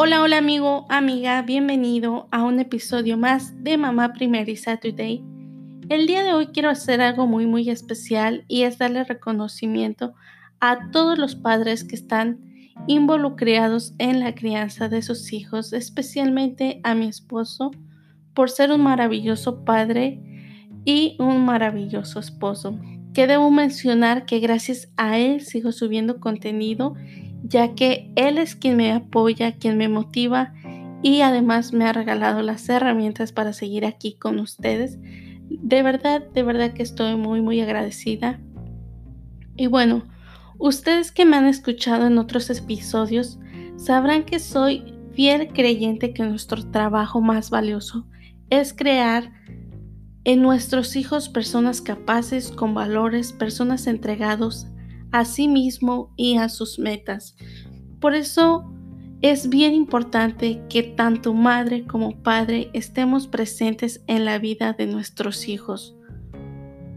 Hola, hola amigo, amiga, bienvenido a un episodio más de Mamá Primera y Saturday. El día de hoy quiero hacer algo muy muy especial y es darle reconocimiento a todos los padres que están involucrados en la crianza de sus hijos, especialmente a mi esposo por ser un maravilloso padre y un maravilloso esposo. Que debo mencionar que gracias a él sigo subiendo contenido ya que Él es quien me apoya, quien me motiva y además me ha regalado las herramientas para seguir aquí con ustedes. De verdad, de verdad que estoy muy, muy agradecida. Y bueno, ustedes que me han escuchado en otros episodios sabrán que soy fiel creyente que nuestro trabajo más valioso es crear en nuestros hijos personas capaces, con valores, personas entregados a sí mismo y a sus metas. Por eso es bien importante que tanto madre como padre estemos presentes en la vida de nuestros hijos.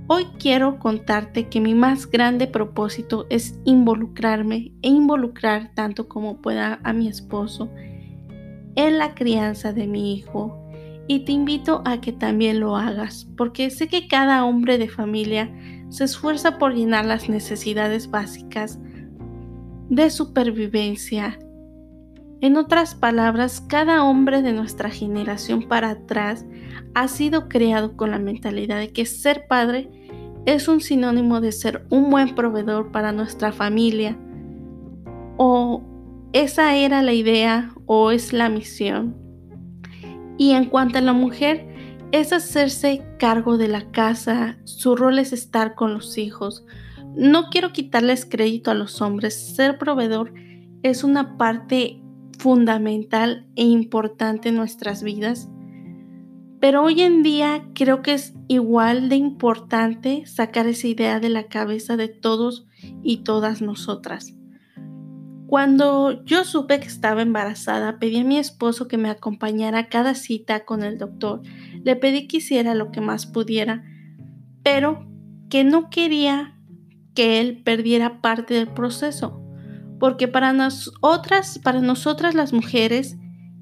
Hoy quiero contarte que mi más grande propósito es involucrarme e involucrar tanto como pueda a mi esposo en la crianza de mi hijo. Y te invito a que también lo hagas, porque sé que cada hombre de familia se esfuerza por llenar las necesidades básicas de supervivencia. En otras palabras, cada hombre de nuestra generación para atrás ha sido creado con la mentalidad de que ser padre es un sinónimo de ser un buen proveedor para nuestra familia. O esa era la idea o es la misión. Y en cuanto a la mujer, es hacerse cargo de la casa, su rol es estar con los hijos. No quiero quitarles crédito a los hombres, ser proveedor es una parte fundamental e importante en nuestras vidas. Pero hoy en día creo que es igual de importante sacar esa idea de la cabeza de todos y todas nosotras. Cuando yo supe que estaba embarazada, pedí a mi esposo que me acompañara a cada cita con el doctor. Le pedí que hiciera lo que más pudiera, pero que no quería que él perdiera parte del proceso, porque para nosotras, para nosotras las mujeres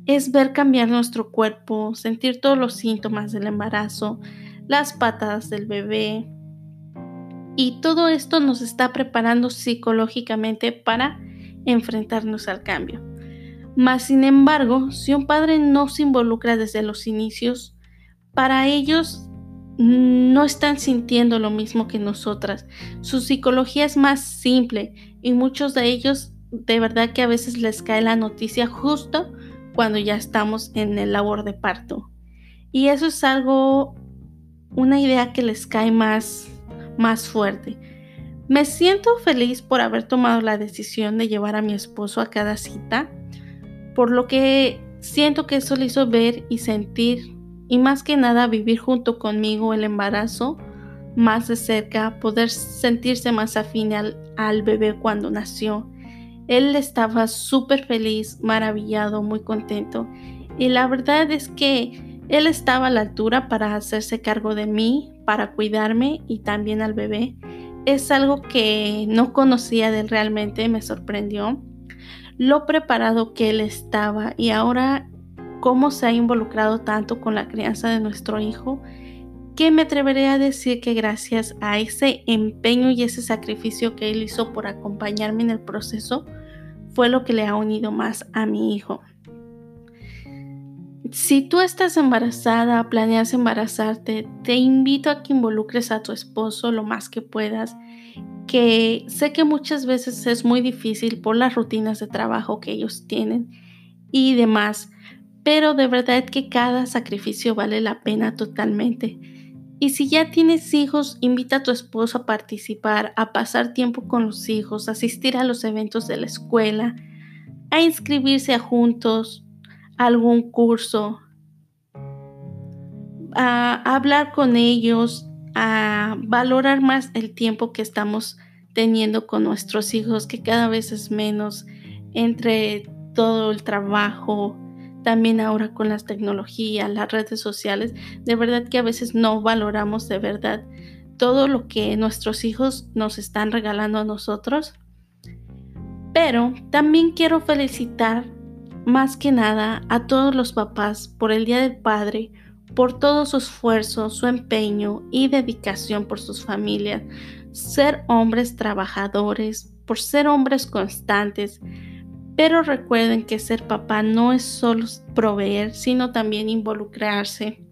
es ver cambiar nuestro cuerpo, sentir todos los síntomas del embarazo, las patas del bebé. Y todo esto nos está preparando psicológicamente para enfrentarnos al cambio. Mas, sin embargo, si un padre no se involucra desde los inicios, para ellos no están sintiendo lo mismo que nosotras. Su psicología es más simple y muchos de ellos de verdad que a veces les cae la noticia justo cuando ya estamos en el labor de parto. Y eso es algo, una idea que les cae más, más fuerte. Me siento feliz por haber tomado la decisión de llevar a mi esposo a cada cita, por lo que siento que eso le hizo ver y sentir, y más que nada vivir junto conmigo el embarazo más de cerca, poder sentirse más afín al, al bebé cuando nació. Él estaba súper feliz, maravillado, muy contento. Y la verdad es que él estaba a la altura para hacerse cargo de mí, para cuidarme y también al bebé es algo que no conocía de él realmente, me sorprendió lo preparado que él estaba y ahora cómo se ha involucrado tanto con la crianza de nuestro hijo, que me atreveré a decir que gracias a ese empeño y ese sacrificio que él hizo por acompañarme en el proceso, fue lo que le ha unido más a mi hijo. Si tú estás embarazada, planeas embarazarte, te invito a que involucres a tu esposo lo más que puedas, que sé que muchas veces es muy difícil por las rutinas de trabajo que ellos tienen y demás, pero de verdad que cada sacrificio vale la pena totalmente. Y si ya tienes hijos, invita a tu esposo a participar, a pasar tiempo con los hijos, a asistir a los eventos de la escuela, a inscribirse a juntos, algún curso, a hablar con ellos, a valorar más el tiempo que estamos teniendo con nuestros hijos, que cada vez es menos entre todo el trabajo, también ahora con las tecnologías, las redes sociales, de verdad que a veces no valoramos de verdad todo lo que nuestros hijos nos están regalando a nosotros. Pero también quiero felicitar más que nada a todos los papás por el Día del Padre, por todo su esfuerzo, su empeño y dedicación por sus familias, ser hombres trabajadores, por ser hombres constantes. Pero recuerden que ser papá no es solo proveer, sino también involucrarse.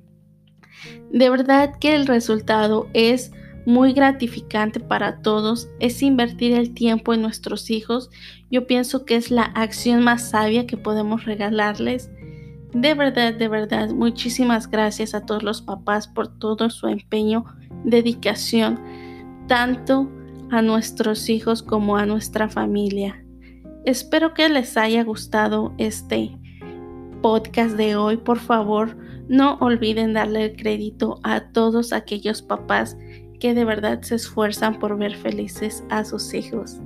De verdad que el resultado es muy gratificante para todos es invertir el tiempo en nuestros hijos. Yo pienso que es la acción más sabia que podemos regalarles. De verdad, de verdad, muchísimas gracias a todos los papás por todo su empeño, dedicación, tanto a nuestros hijos como a nuestra familia. Espero que les haya gustado este podcast de hoy. Por favor, no olviden darle el crédito a todos aquellos papás que de verdad se esfuerzan por ver felices a sus hijos.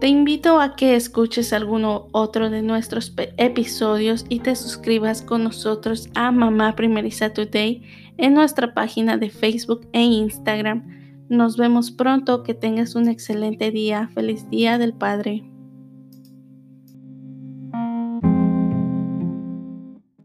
Te invito a que escuches alguno otro de nuestros episodios y te suscribas con nosotros a Mamá Primeriza Today en nuestra página de Facebook e Instagram. Nos vemos pronto, que tengas un excelente día. Feliz Día del Padre.